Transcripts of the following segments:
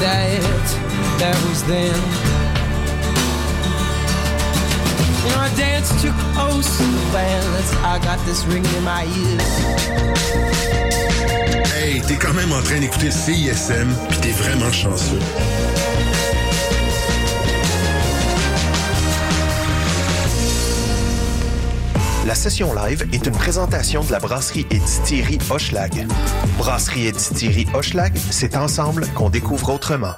that that was then. You know, I danced too close to the violence. I got this ringing in my ears. Hey, t'es quand même en train d'écouter CISM, pis t'es vraiment chanceux. La session live est une présentation de la brasserie et distillerie Hochelag. Brasserie et distillerie Hochelag, c'est ensemble qu'on découvre autrement.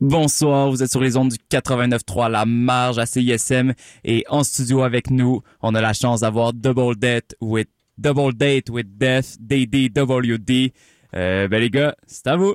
Bonsoir, vous êtes sur les ondes du 89.3 La Marge à CISM et en studio avec nous, on a la chance d'avoir Double Date with Double Date with Death, DDWD. Euh, ben les gars, c'est à vous.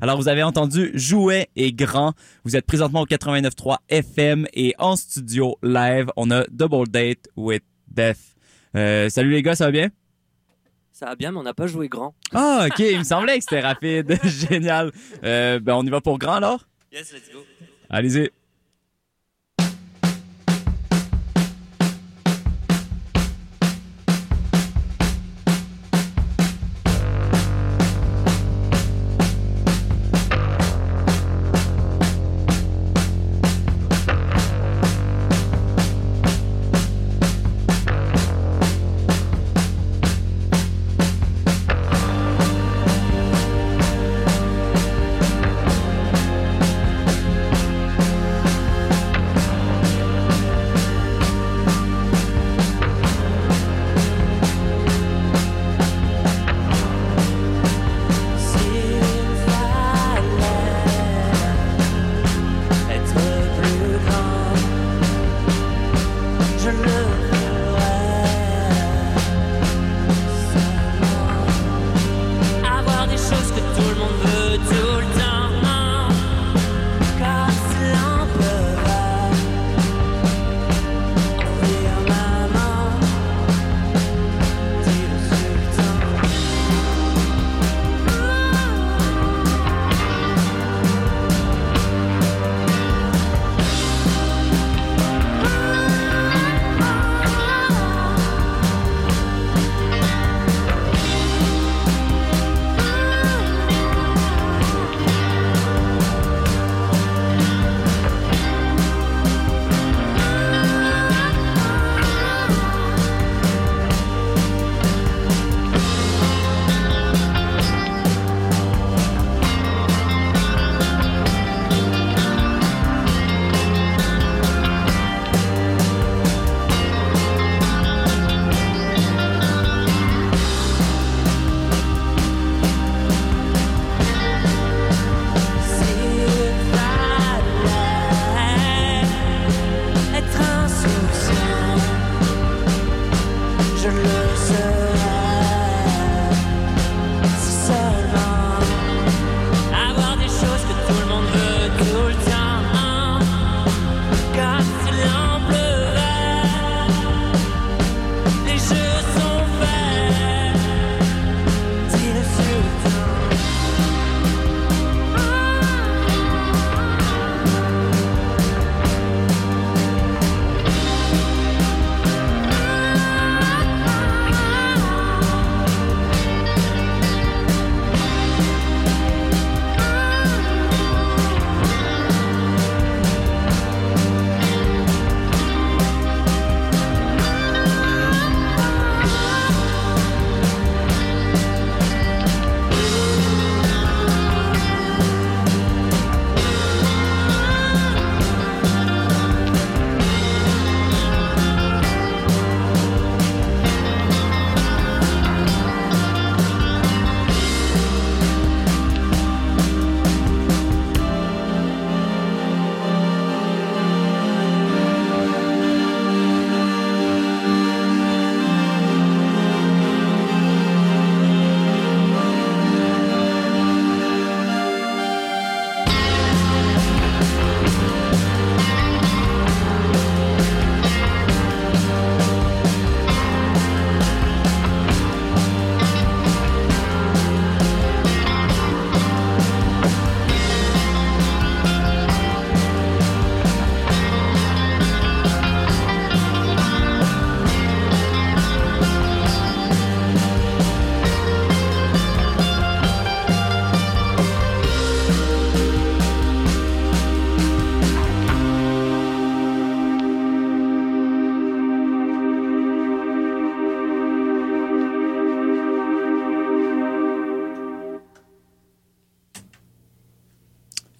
Alors, vous avez entendu Jouet et Grand. Vous êtes présentement au 89.3 FM et en studio live, on a Double Date with Death. Euh, salut les gars, ça va bien? Ça va bien, mais on n'a pas joué grand. Ah, ok, il me semblait que c'était rapide. Génial. Euh, ben, on y va pour Grand alors? Yes, let's go. Allez-y.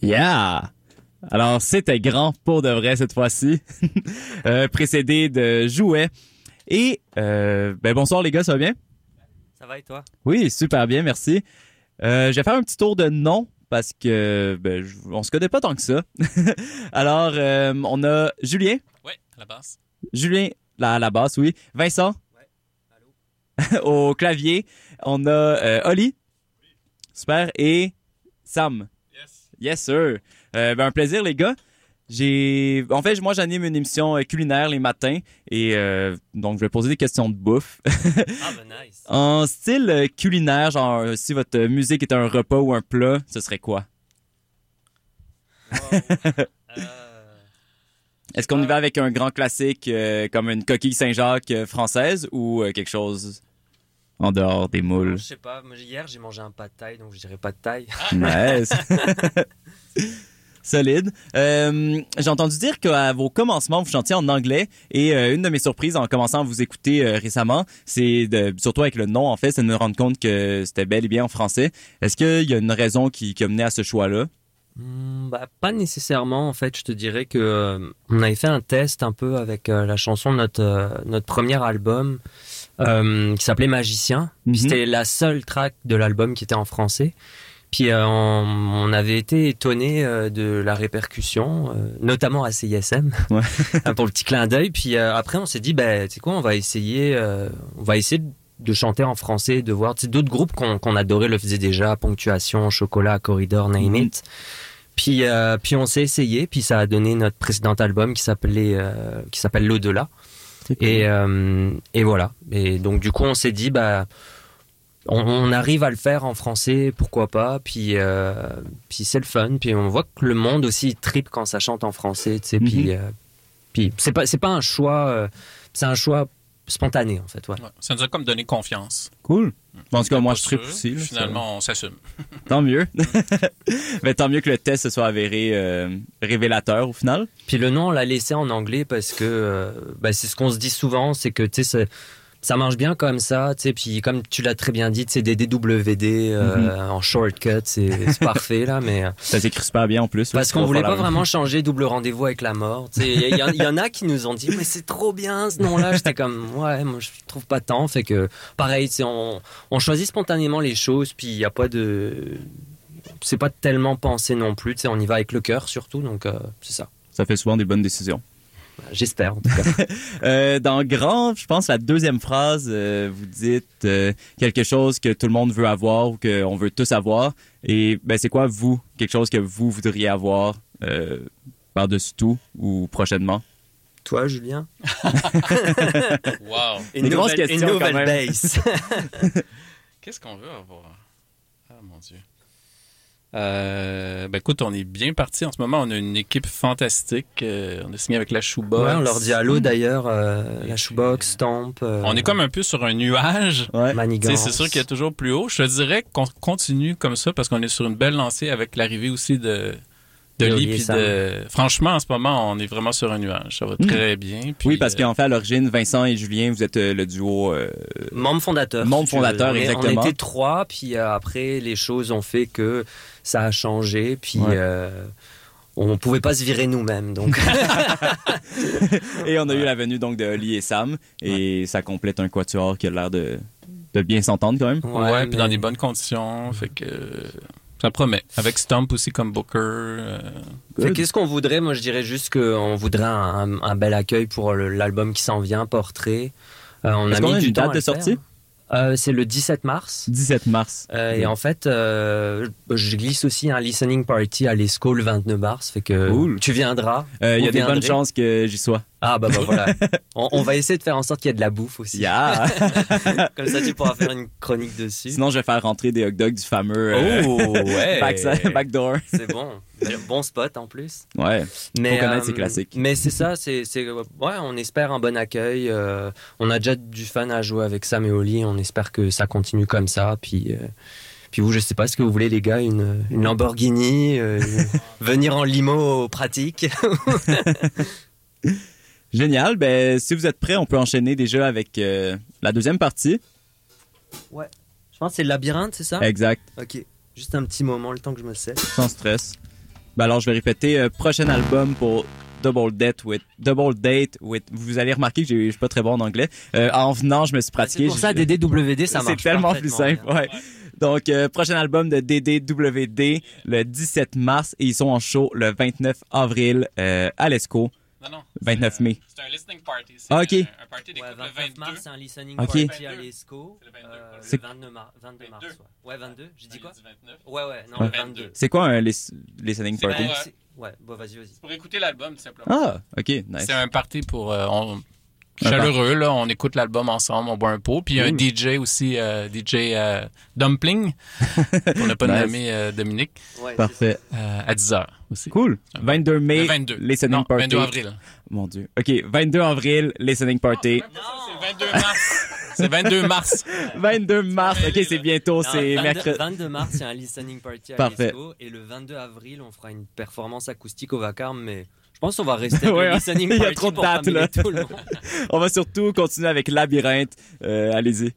Yeah! Alors, c'était grand pour de vrai cette fois-ci. Euh, précédé de Jouet. Et, euh, ben bonsoir les gars, ça va bien? Ça va et toi? Oui, super bien, merci. Euh, je vais faire un petit tour de nom parce que ben, je- on se connaît pas tant que ça. Alors, euh, on a Julien. Ouais, à la base. Julien, là, à la basse, oui. Vincent. Au clavier. On a euh, Oli. Super. Et Sam. Yes, sir. Euh, ben, un plaisir, les gars. J'ai, en fait, moi, j'anime une émission euh, culinaire les matins et euh, donc je vais poser des questions de bouffe. Ah, bah nice. en style culinaire, genre si votre musique est un repas ou un plat, ce serait quoi? Euh, Est-ce qu'on y va avec un grand classique comme une coquille Saint-Jacques française ou quelque chose? En dehors des moules je sais pas, hier j'ai mangé un pas de taille, donc je dirais pas de taille. Nice. Solide. Euh, J'ai entendu dire qu'à vos commencements, vous chantiez en anglais et euh, une de mes surprises en commençant à vous écouter euh, récemment, c'est de, surtout avec le nom en fait, c'est de me rendre compte que c'était bel et bien en français. Est-ce qu'il y a une raison qui, qui a mené à ce choix-là? Hmm, bah, pas nécessairement en fait. Je te dirais que euh, on avait fait un test un peu avec euh, la chanson de notre euh, notre premier album euh, qui s'appelait Magicien. Mhm. C'était la seule track de l'album qui était en français. Puis euh, on, avait été étonné de la répercussion, euh, notamment à CISM, Ouais. pour le petit clin d'œil. Puis euh, après on s'est dit, bah, tu sais quoi, on va essayer, euh, on va essayer de chanter en français, de voir. D'autres groupes qu'on adorait le faisaient déjà, Ponctuation, Chocolat, Corridor, Name Mhm. It. Puis, euh, puis on s'est essayé, puis ça a donné notre précédent album qui s'appelait, euh, qui s'appelle L'au-delà. Et, euh, et voilà. Et donc du coup, on s'est dit, bah, on, on arrive à le faire en français, pourquoi pas. Puis, euh, puis c'est le fun. Puis on voit que le monde aussi tripe quand ça chante en français, tu sais. Mhm. Puis, euh, puis c'est pas, c'est pas un choix, euh, c'est un choix spontané en fait. Ouais. Ouais, ça nous a comme donné confiance. Cool. En tout cas, moi, je tripe sûr. aussi. là, ça- Finalement, on s'assume. Tant mieux. Mais tant mieux que le test se soit avéré euh, révélateur au final. Puis le nom, on l'a laissé en anglais parce que euh, bah, c'est ce qu'on se dit souvent, c'est que tu sais, c'est- ça marche bien comme ça, tu sais. Puis comme tu l'as très bien dit, c'est des DWD euh, en shortcut, c'est parfait là, mais euh, Ça s'écrit super bien en plus. parce qu'on voulait la pas vraiment changer double rendez-vous avec la mort. Tu sais, il y, en a qui nous ont dit mais c'est trop bien ce nom-là. J'étais comme ouais, moi je trouve pas tant. Fait que pareil, tu sais, on, on choisit spontanément les choses, puis il y a pas de c'est pas tellement pensé non plus, tu sais, on y va avec le cœur surtout, donc euh, c'est ça. Ça fait souvent des bonnes décisions. J'espère en tout cas. Euh, dans Grand, je pense la deuxième phrase, euh, vous dites euh, quelque chose que tout le monde veut avoir ou qu'on veut tous avoir. Et ben, c'est quoi, vous, quelque chose que vous voudriez avoir euh, par-dessus tout ou prochainement? Toi, Julien? Wow. Une Une grosse nouvelle, question, une nouvelle quand même. base. Qu'est-ce qu'on veut avoir? Ah, mon Dieu. Euh, ben écoute, on est bien parti. En ce moment, on a une équipe fantastique. Euh, on a signé avec la Shoebox. ouais, on leur dit allô d'ailleurs, euh, la shoebox, Stamp. euh, On est comme un peu sur un nuage. Ouais. C'est sûr qu'il y a toujours plus haut. Je te dirais qu'on continue comme ça parce qu'on est sur une belle lancée avec l'arrivée aussi de, de et puis de... Franchement, en ce moment, on est vraiment sur un nuage. Ça va Mm. très bien. Puis, oui, parce euh, qu'en fait, à l'origine, Vincent et Julien, vous êtes euh, le duo. euh, Membre fondateur. Membre fondateur, On exactement. On était trois, puis après, les choses ont fait que ça a changé, puis Ouais. euh, on pouvait pas se virer nous-mêmes. Donc, et on a eu la venue donc de Oli et Sam. Et ça complète un quatuor qui a l'air de, de bien s'entendre quand même. Ouais, puis mais- dans des bonnes conditions. Fait que ça promet. Avec Stump aussi comme Booker. euh, qu'est-ce qu'on voudrait? Moi, je dirais juste qu'on voudrait un, un bel accueil pour l'album qui s'en vient, Portrait. Euh, on Est-ce a mis a du une temps date à de le faire. sortie? Euh, C'est le 17 mars. 17 mars. Euh, Et en fait, euh, je glisse aussi un listening party à l'ESCO le 29 mars. Fait que Cool. tu viendras. Euh, Il y a Vous des bonnes viendrez. chances que j'y sois. Ah bah, bah voilà. on, on va essayer de faire en sorte qu'il y ait de la bouffe aussi. Yeah! Comme ça, tu pourras faire une chronique dessus. Sinon, je vais faire rentrer des hot dogs du fameux euh, oh ouais. back- backdoor. C'est bon. Bon spot en plus. Ouais. Mais, connaître ces classiques. Mais c'est ça, c'est, c'est, ouais, on espère un bon accueil. euh, on a déjà du fun à jouer avec Sam et Oli. On espère que ça continue comme ça. Puis, euh, puis vous, je sais pas ce que vous voulez, les gars, une, une Lamborghini, euh, venir en limo pratique? Génial. Ben, si vous êtes prêts, on peut enchaîner déjà avec euh, la deuxième partie. Je pense que c'est le labyrinthe, c'est ça? Exact. Ok. Juste un petit moment, le temps que je me sais. Sans stress. Ben alors, je vais répéter. euh, prochain album pour Double Date with Double Date with. Vous allez remarquer que je suis pas très bon en anglais. Euh, en venant, je me suis pratiqué. c'est pour ça, DDWD, ça C'est marche. tellement plus simple. Ouais. Donc, euh, prochain album de DDWD le 17 mars et ils sont en show le 29 avril euh, à l'ESCO. Non, non. 29 c'est, euh, mai. C'est un listening party. C'est Ah, ok. un, un party Ouais, le 29 22. mars, c'est un listening party à 22. l'ESCO. C'est le 22, euh, c'est- le 22 mars. 22 mars, 22. ouais. Ouais, 22. J'ai dit quoi? Il dit 29. Ouais, ouais, non, Ouais, 22. 22. C'est quoi un lis- listening party? ouais. C'est- Ouais, bon, vas-y, vas-y. Pour écouter l'album, tout simplement. Ah, ok, nice. C'est un party pour. euh, on- chaleureux, là. On écoute l'album ensemble, on boit un pot. Puis il y a un. DJ aussi, euh, DJ euh, Dumpling, pour ne pas Nice. euh, Dominique, Ouais, Parfait. euh, à 10h aussi. Cool. 22 mai, Le 22. listening non, party. 22 avril. Mon Dieu. OK, 22 avril, listening party. C'est 22 mars. c'est 22 mars. 22 mars, OK, c'est bientôt, c'est 22, mercredi. 22 mars, c'est un listening party à Parfait. l'ESCO. Et le 22 avril, on fera une performance acoustique au Vacarme, mais je pense qu'on va rester Ouais, listening il y a party trop de dates, là. tout le monde. On va surtout continuer avec Labyrinthe. Euh, Allez-y.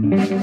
Si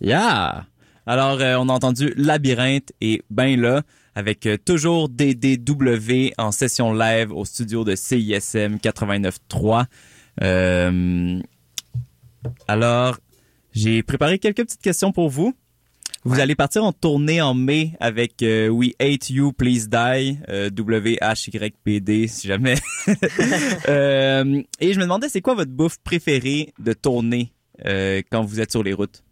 Yeah! Alors, euh, on a entendu Labyrinthe et Ben là, avec euh, toujours DDW en session live au studio de CISM 89.3. Euh, alors, j'ai préparé quelques petites questions pour vous. Vous allez partir en tournée en mai avec euh, We Hate You, Please Die, euh, WHYPD, si jamais. Euh, et je me demandais, c'est quoi votre bouffe préférée de tournée quand vous êtes sur les routes?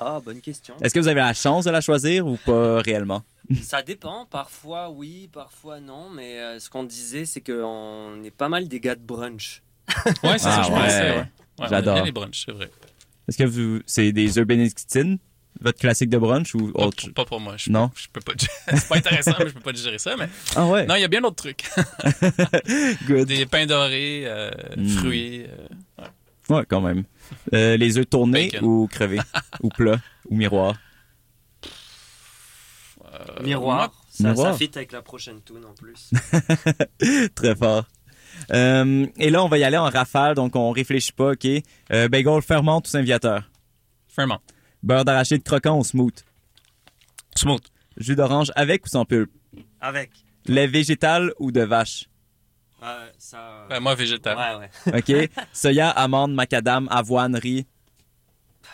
Ah, bonne question. Est-ce que vous avez la chance de la choisir ou pas réellement? Ça dépend, parfois oui, parfois non, mais euh, ce qu'on disait, c'est qu'on est pas mal des gars de brunch. Ouais, c'est Ah, ça, je ouais. pensais. Ouais. J'adore. bien les brunchs, c'est vrai. Est-ce que vous, c'est des œufs bénédictines, votre classique de brunch ou Pas, autre? pour- pas pour moi. Je, Non? Je peux pas. C'est pas intéressant, mais je peux pas digérer ça. Mais Ah ouais, non, il y a bien d'autres trucs. good. Des pains dorés, euh, Mm. fruits. euh, Ouais, quand même. Euh, les œufs tournés Bacon. ou crevés? ou plats? Ou miroir? euh, Miroir, ça, Miroir. ça fit avec la prochaine tune en plus. Très fort. Euh, et là, on va y aller en rafale, donc on réfléchit pas, OK? Euh, bagel ferment ou Saint-Viateur? Ferment. Beurre d'arachide croquant ou smooth? Smooth. Jus d'orange avec ou sans pulpe? Avec. Lait végétal ou de vache? Ça. Ben, moi, végétal. ouais, ouais. OK? Soya, amande, macadam, avoine, riz.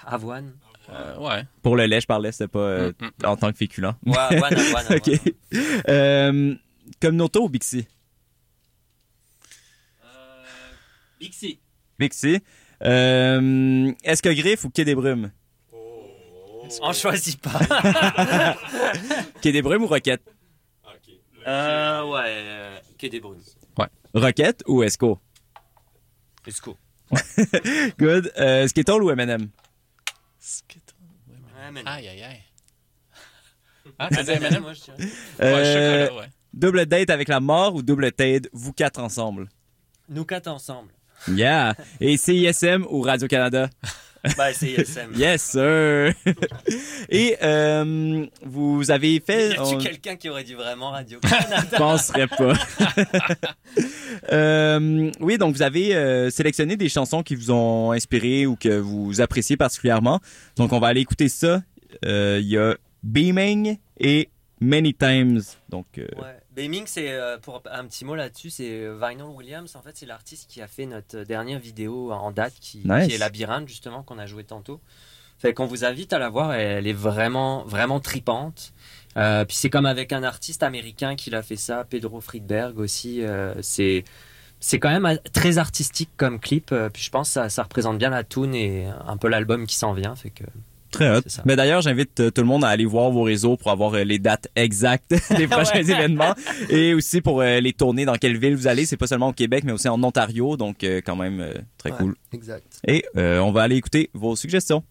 Avoine. Euh, ouais. Pour le lait, je parlais, c'était pas euh, Mm, mm, en tant que féculent. Ouais, avoine, avoine, avoine. OK. Euh, Communauto ou Bixi? Euh, Bixi. Bixi. Euh, Est-ce que griffe ou quai des brumes? On choisit pas. Quai des brumes ou roquette? euh, ouais, euh, que des brunes. Roquette ou Esco? Let's go. Good. Euh, Skittle ou M&M? Ouais, mais non. Aïe, aïe, aïe. Ah, t'as dit M&M? Moi, je dirais. Ouais, Euh, chocolat, ouais. double date avec la mort ou double date, vous quatre ensemble? Nous quatre ensemble. Yeah! Et CISM ou Radio-Canada? Bah, c'est ISM. Yes, sir! Et euh, vous avez fait... Y a-tu on- quelqu'un qui aurait dit vraiment Radio? Je penserais pas. Euh, oui, donc vous avez euh, sélectionné des chansons qui vous ont inspiré ou que vous appréciez particulièrement. Donc on va aller écouter ça. Euh, Il y a Beaming et Many Times. Donc euh, Ouais. Beaming, c'est euh, pour un petit mot là-dessus, c'est euh, Vinyl Williams. En fait, c'est l'artiste qui a fait notre dernière vidéo en date, qui, Nice. qui est Labyrinthe justement qu'on a joué tantôt. Fait qu'on vous invite à la voir. Elle est vraiment, vraiment tripante. Euh, puis c'est comme avec un artiste américain qui l'a fait ça, Pedro Friedberg aussi. euh, c'est c'est quand même très artistique comme clip. puis je pense que ça, ça représente bien la tune et un peu l'album qui s'en vient. Fait que très hot. Mais d'ailleurs, j'invite euh, tout le monde à aller voir vos réseaux pour avoir euh, les dates exactes des prochains événements et aussi pour euh, les tournées dans quelle ville vous allez. C'est pas seulement au Québec, mais aussi en Ontario. Donc quand même très Ouais, cool. Exact. Et on va aller écouter vos suggestions.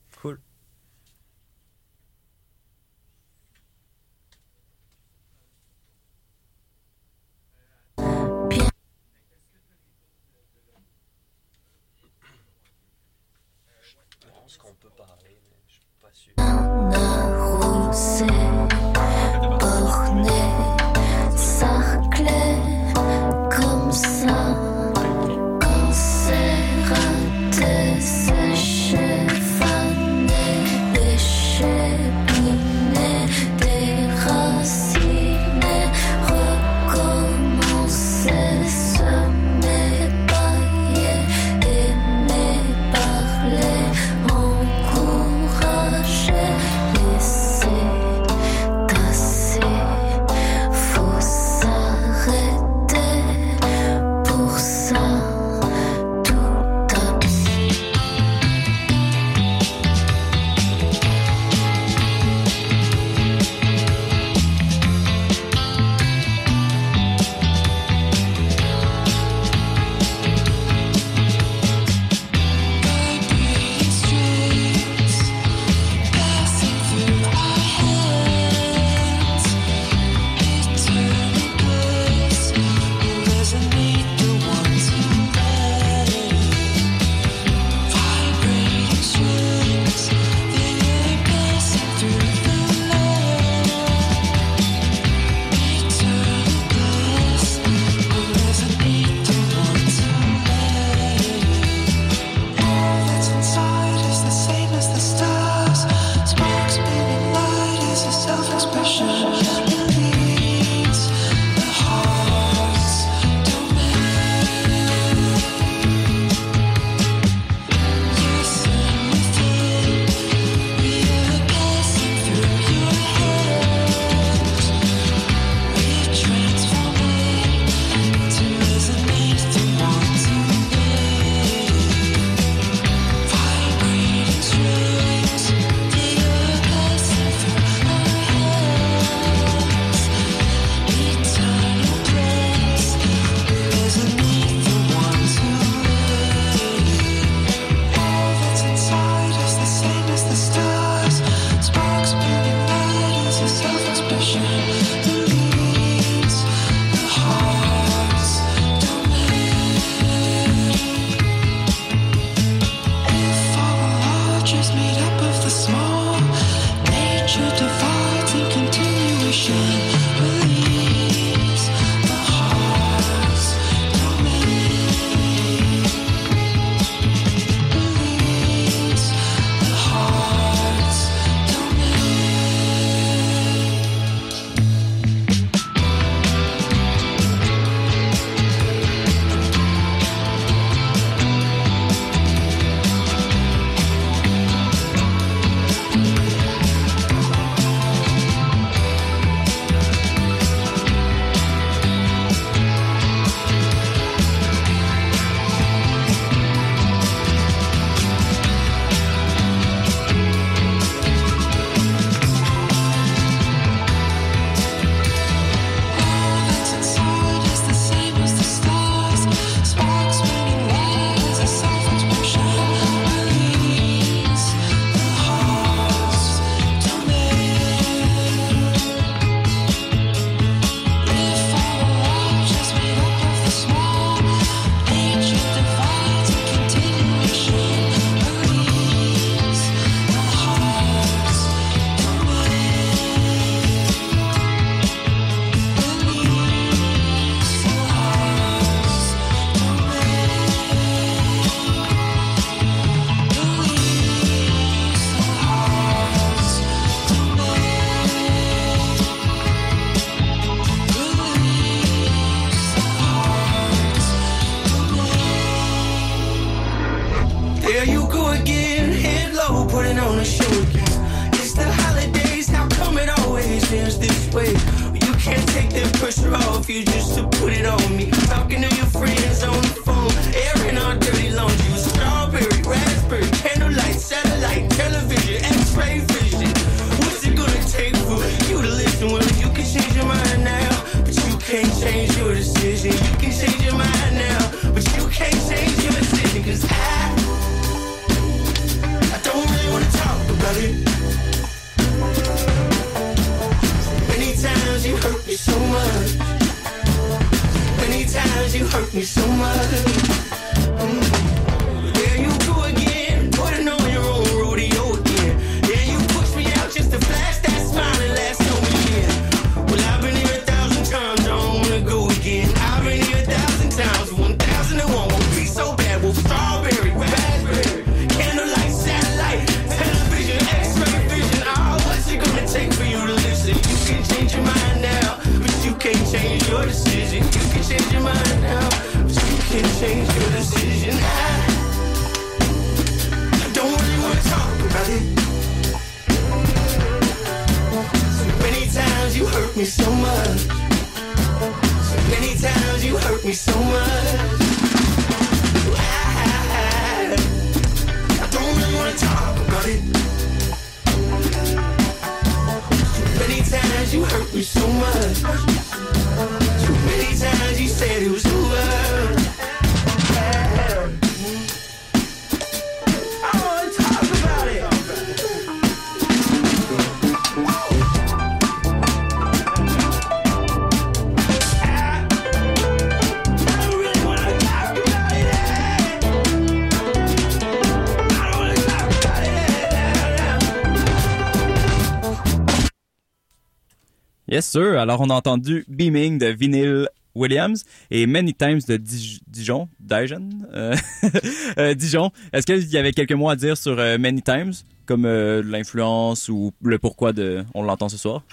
Alors, on a entendu Beaming de Vinyl Williams et Many Times de Dijon. Dijon? Euh, euh, Dijon. Est-ce qu'il y avait quelques mots à dire sur euh, Many Times, comme l'influence ou le pourquoi de on l'entend ce soir?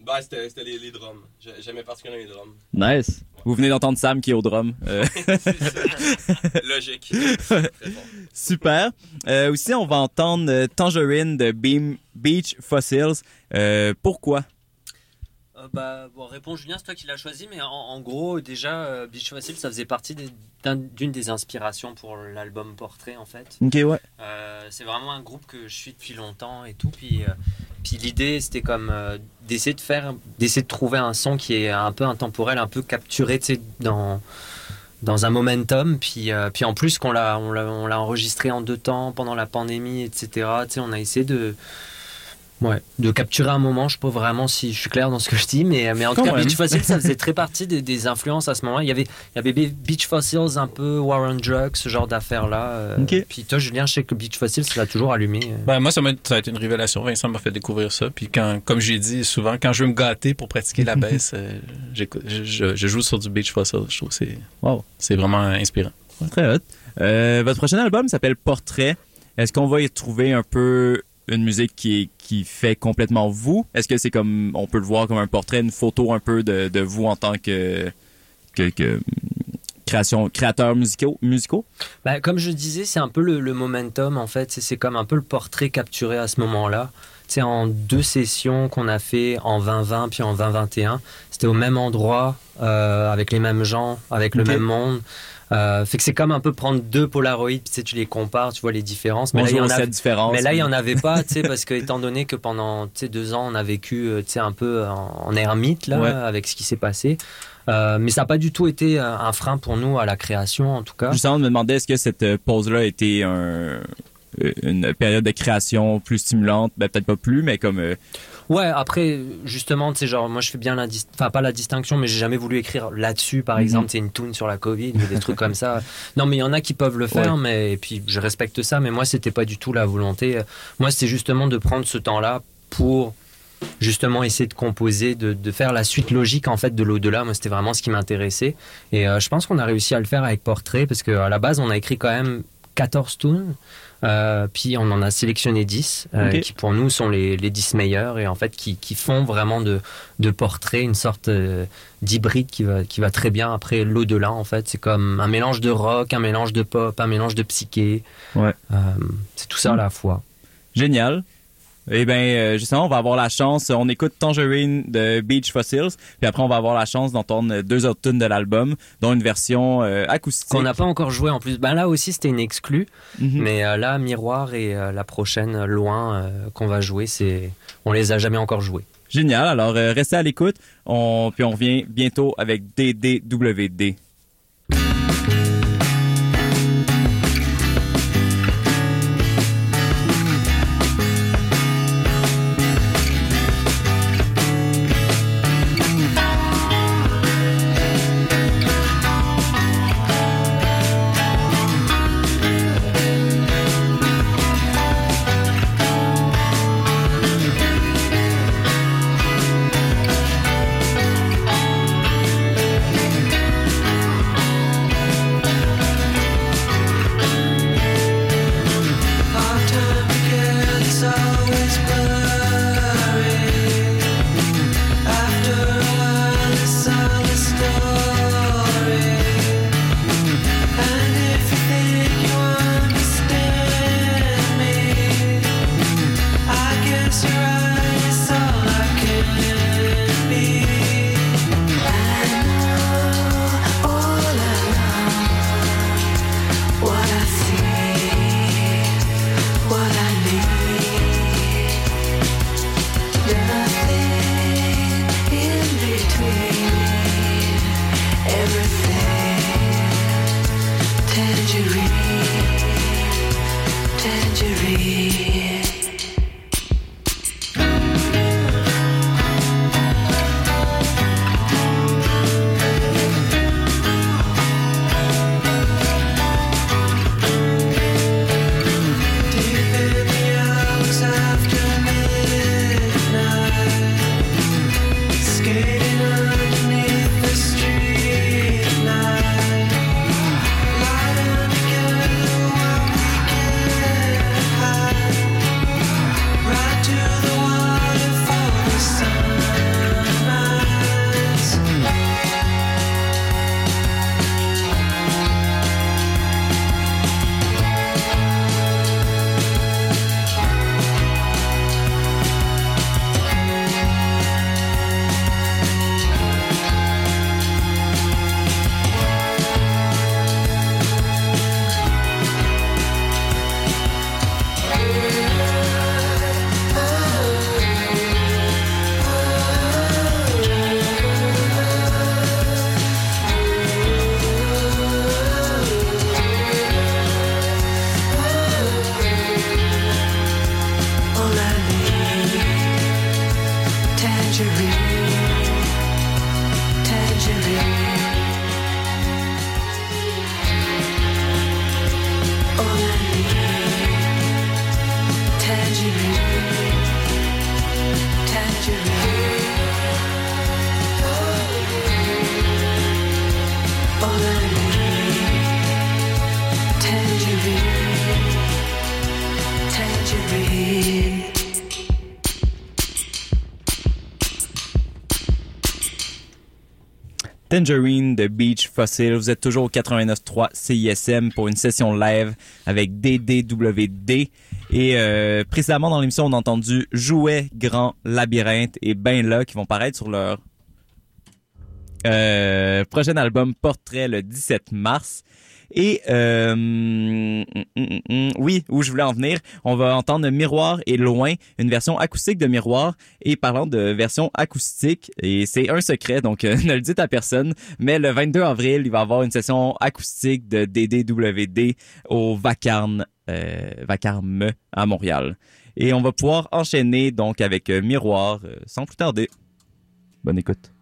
Bah, c'était les, drums. J'aimais particulièrement les drums. Nice. Vous venez d'entendre Sam qui est au drum. Logique. Super. aussi, on va entendre Tangerine de Beam Beach Fossils. pourquoi? Euh, bah, bon, Réponds Julien, c'est toi qui l'as choisi, mais en, gros, déjà, euh, Biche Facile, ça faisait partie d'une des, inspirations pour l'album Portrait, en fait. Ok, ouais. Euh, c'est vraiment un groupe que je suis depuis longtemps et tout. Puis, puis l'idée, c'était comme d'essayer de faire, d'essayer de trouver un son qui est un peu intemporel, un peu capturé, tu sais, dans dans un momentum. Puis, puis en plus, qu'on l'a, on l'a, enregistré en deux temps pendant la pandémie, etc. Tu sais, on a essayé de, Ouais, de capturer un moment, je sais pas vraiment si je suis clair dans ce que je dis, mais, mais en tout cas, même. Beach Fossils, ça faisait très partie des, des influences à ce moment-là. Il y avait, il y avait Be- Beach Fossils, un peu War on Drugs, ce genre d'affaires-là. euh. Ok. Puis toi, Julien, je sais que Beach Fossils, ça l'a toujours allumé. euh. Ben, moi, ça, m'a- ça a été une révélation. Vincent m'a fait découvrir ça. Puis, quand, comme j'ai dit souvent, quand je veux me gâter pour pratiquer la baisse, euh, j'écoute- je, je- je joue sur du Beach Fossil. Je trouve que c'est Wow. c'est vraiment inspirant. Très hot. Euh, votre prochain album s'appelle Portrait. Est-ce qu'on va y trouver un peu une musique qui, est- qui fait complètement vous? Est-ce que c'est comme, on peut le voir comme un portrait, une photo un peu de, de vous en tant que, que, que, création, créateur musicaux, musicaux? Bah, comme je disais, c'est un peu le, le momentum en fait. C'est- C'est comme un peu le portrait capturé à ce moment-là. C'est en deux sessions qu'on a fait en 2020 puis en 2021. C'était au même endroit, euh, avec les mêmes gens, avec le même monde. Euh, fait que c'est comme un peu prendre deux Polaroids, puis tu, sais, tu les compares, tu vois les différences. Mais là, il y en a, cette différence. mais là, il y en avait pas, tu sais, parce que étant donné que pendant deux ans, on a vécu, euh, un peu en, en ermite là, Ouais. avec ce qui s'est passé. Euh, mais ça n'a pas du tout été euh, un frein pour nous à la création, en tout cas. Justement, je me demandais, est-ce que cette euh, pause-là a été un- une période de création plus stimulante? Ben, peut-être pas plus, mais comme, euh, Ouais, après, justement, tu sais, genre, moi, je fais bien la enfin, pas la distinction, mais j'ai jamais voulu écrire là-dessus, par Mhm. exemple, c'est une tune sur la Covid ou des trucs comme ça. Non, mais il y en a qui peuvent le faire, Ouais. mais, et puis, je respecte ça, mais moi, c'était pas du tout la volonté. Moi, c'était justement de prendre ce temps-là pour justement essayer de composer, de, de faire la suite logique en fait de l'au-delà. Moi, c'était vraiment ce qui m'intéressait. Et euh, je pense qu'on a réussi à le faire avec Portrait parce qu'à la base, on a écrit quand même 14 tunes. Euh, puis on en a sélectionné 10 euh, qui pour nous sont les, les 10 meilleurs et en fait qui, qui font vraiment de, de portrait une sorte euh, d'hybride qui va, qui va très bien après l'au-delà en fait. C'est comme un mélange de rock, un mélange de pop, un mélange de psyché. Ouais. C'est tout ça à la fois. Génial. Eh bien, euh, justement, on va avoir la chance, on écoute Tangerine de Beach Fossils, puis après, on va avoir la chance d'entendre deux autres tunes de l'album, dont une version euh, acoustique. Qu'on n'a pas encore joué en plus. Ben là aussi c'était une exclue. Mhm. Mais euh, là, Miroir et euh, la prochaine, Loin, qu'on va jouer, c'est on les a jamais encore joués. Génial. Alors, restez à l'écoute, on... puis on revient bientôt avec DDWD. Tangerine de Beach Fossil. Vous êtes toujours au 89.3 CISM pour une session live avec DDWD. Et euh, précédemment dans l'émission, on a entendu Jouet, Grand, Labyrinthe et Ben là qui vont paraître sur leur euh, prochain album Portrait le 17 mars. Et euh, hum, hum, hum, oui, où je voulais en venir, on va entendre Miroir et Loin, une version acoustique de Miroir. Et parlant de version acoustique, et c'est un secret, donc euh, ne le dites à personne, mais le 22 avril, il va y avoir une session acoustique de DDWD au Vacarme, euh, Vacarme à Montréal. Et on va pouvoir enchaîner donc avec euh, Miroir euh, sans plus tarder. Bonne écoute.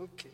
Okay.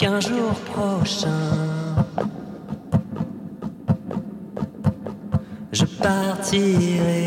Qu'un jour prochain, je partirai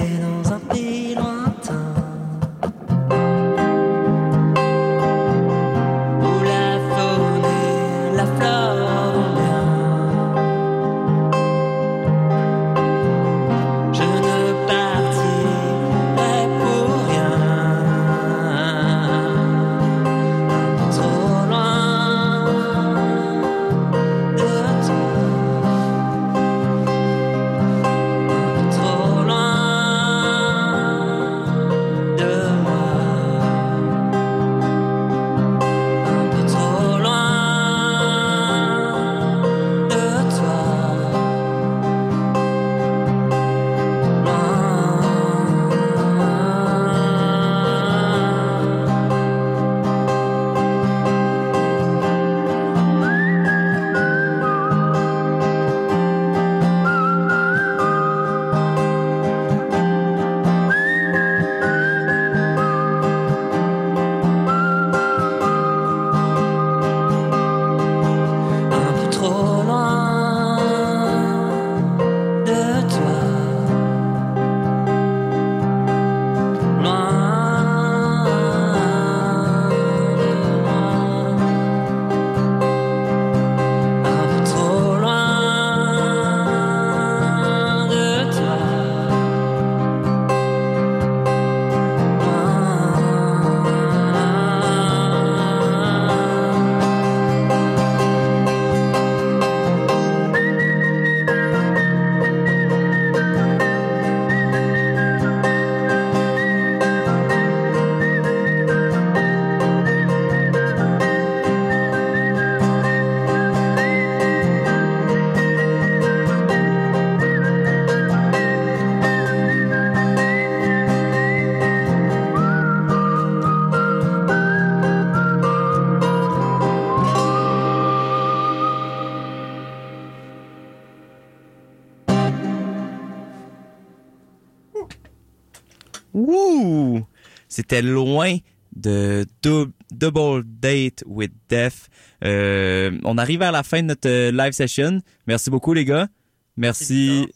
C'était loin de Dou- Double Date with Death. Euh, on arrive à la fin de notre euh, live session. Merci beaucoup, les gars. Merci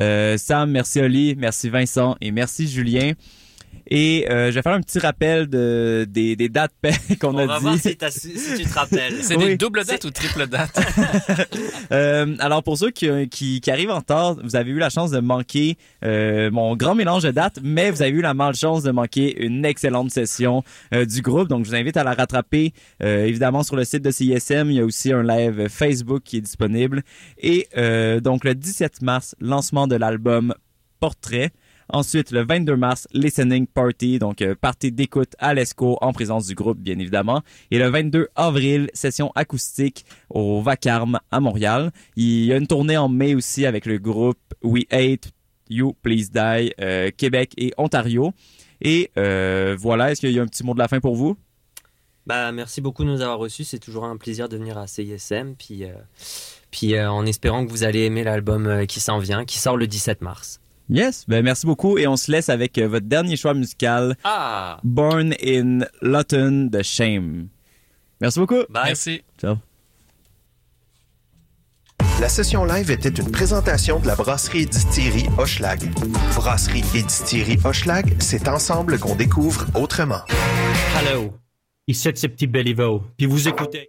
euh, Sam, merci Oli, merci Vincent et merci Julien. Et euh, je vais faire un petit rappel de, des, des dates qu'on On a va dit. voir si, si tu te rappelles. C'est Oui. des doubles dates ou triples dates? Euh, alors pour ceux qui, qui, qui arrivent en retard, vous avez eu la chance de manquer euh, mon grand mélange de dates, mais vous avez eu la malchance de manquer une excellente session euh, du groupe. Donc je vous invite à la rattraper euh, évidemment sur le site de CISM. Il y a aussi un live Facebook qui est disponible. Et euh, donc le 17 mars, lancement de l'album Portrait. Ensuite, le 22 mars, Listening Party, donc euh, partie d'écoute à l'ESCO en présence du groupe, bien évidemment. Et le 22 avril, session acoustique au Vacarme à Montréal. Il y a une tournée en mai aussi avec le groupe We Hate You Please Die, euh, Québec et Ontario. Et euh, voilà, est-ce qu'il y a un petit mot de la fin pour vous? Bah, merci beaucoup de nous avoir reçus. C'est toujours un plaisir de venir à CISM. Puis, puis en espérant que vous allez aimer l'album qui s'en vient, qui sort le 17 mars. Yes, ben merci beaucoup et on se laisse avec euh, votre dernier choix musical, Ah Born in Lawton de Shame. Merci beaucoup. Bye. Merci. Ciao. La session live était une présentation de la brasserie et distillerie Hochelag. Brasserie et distillerie Hochelag, c'est ensemble qu'on découvre autrement. Hello. Ici c'est Petit Béliveau. Puis vous écoutez.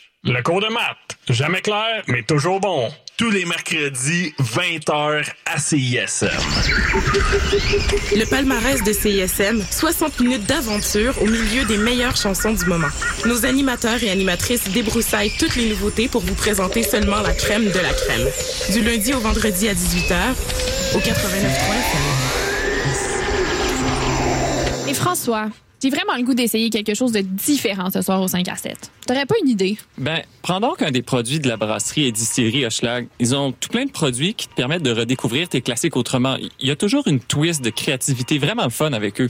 Le cours de maths, jamais clair, mais toujours bon. Tous les mercredis, 20h à CISM. Le palmarès de CISM, 60 minutes d'aventure au milieu des meilleures chansons du moment. Nos animateurs et animatrices débroussaillent toutes les nouveautés pour vous présenter seulement la crème de la crème. Du lundi au vendredi à 18h, au 89.3 Et François, j'ai vraiment le goût d'essayer quelque chose de différent ce soir au 5 à 7. T'aurais pas une idée? Ben, prends donc un des produits de la brasserie et distillerie Hochelag. Ils ont tout plein de produits qui te permettent de redécouvrir tes classiques autrement. Il y a toujours une twist de créativité vraiment fun avec eux.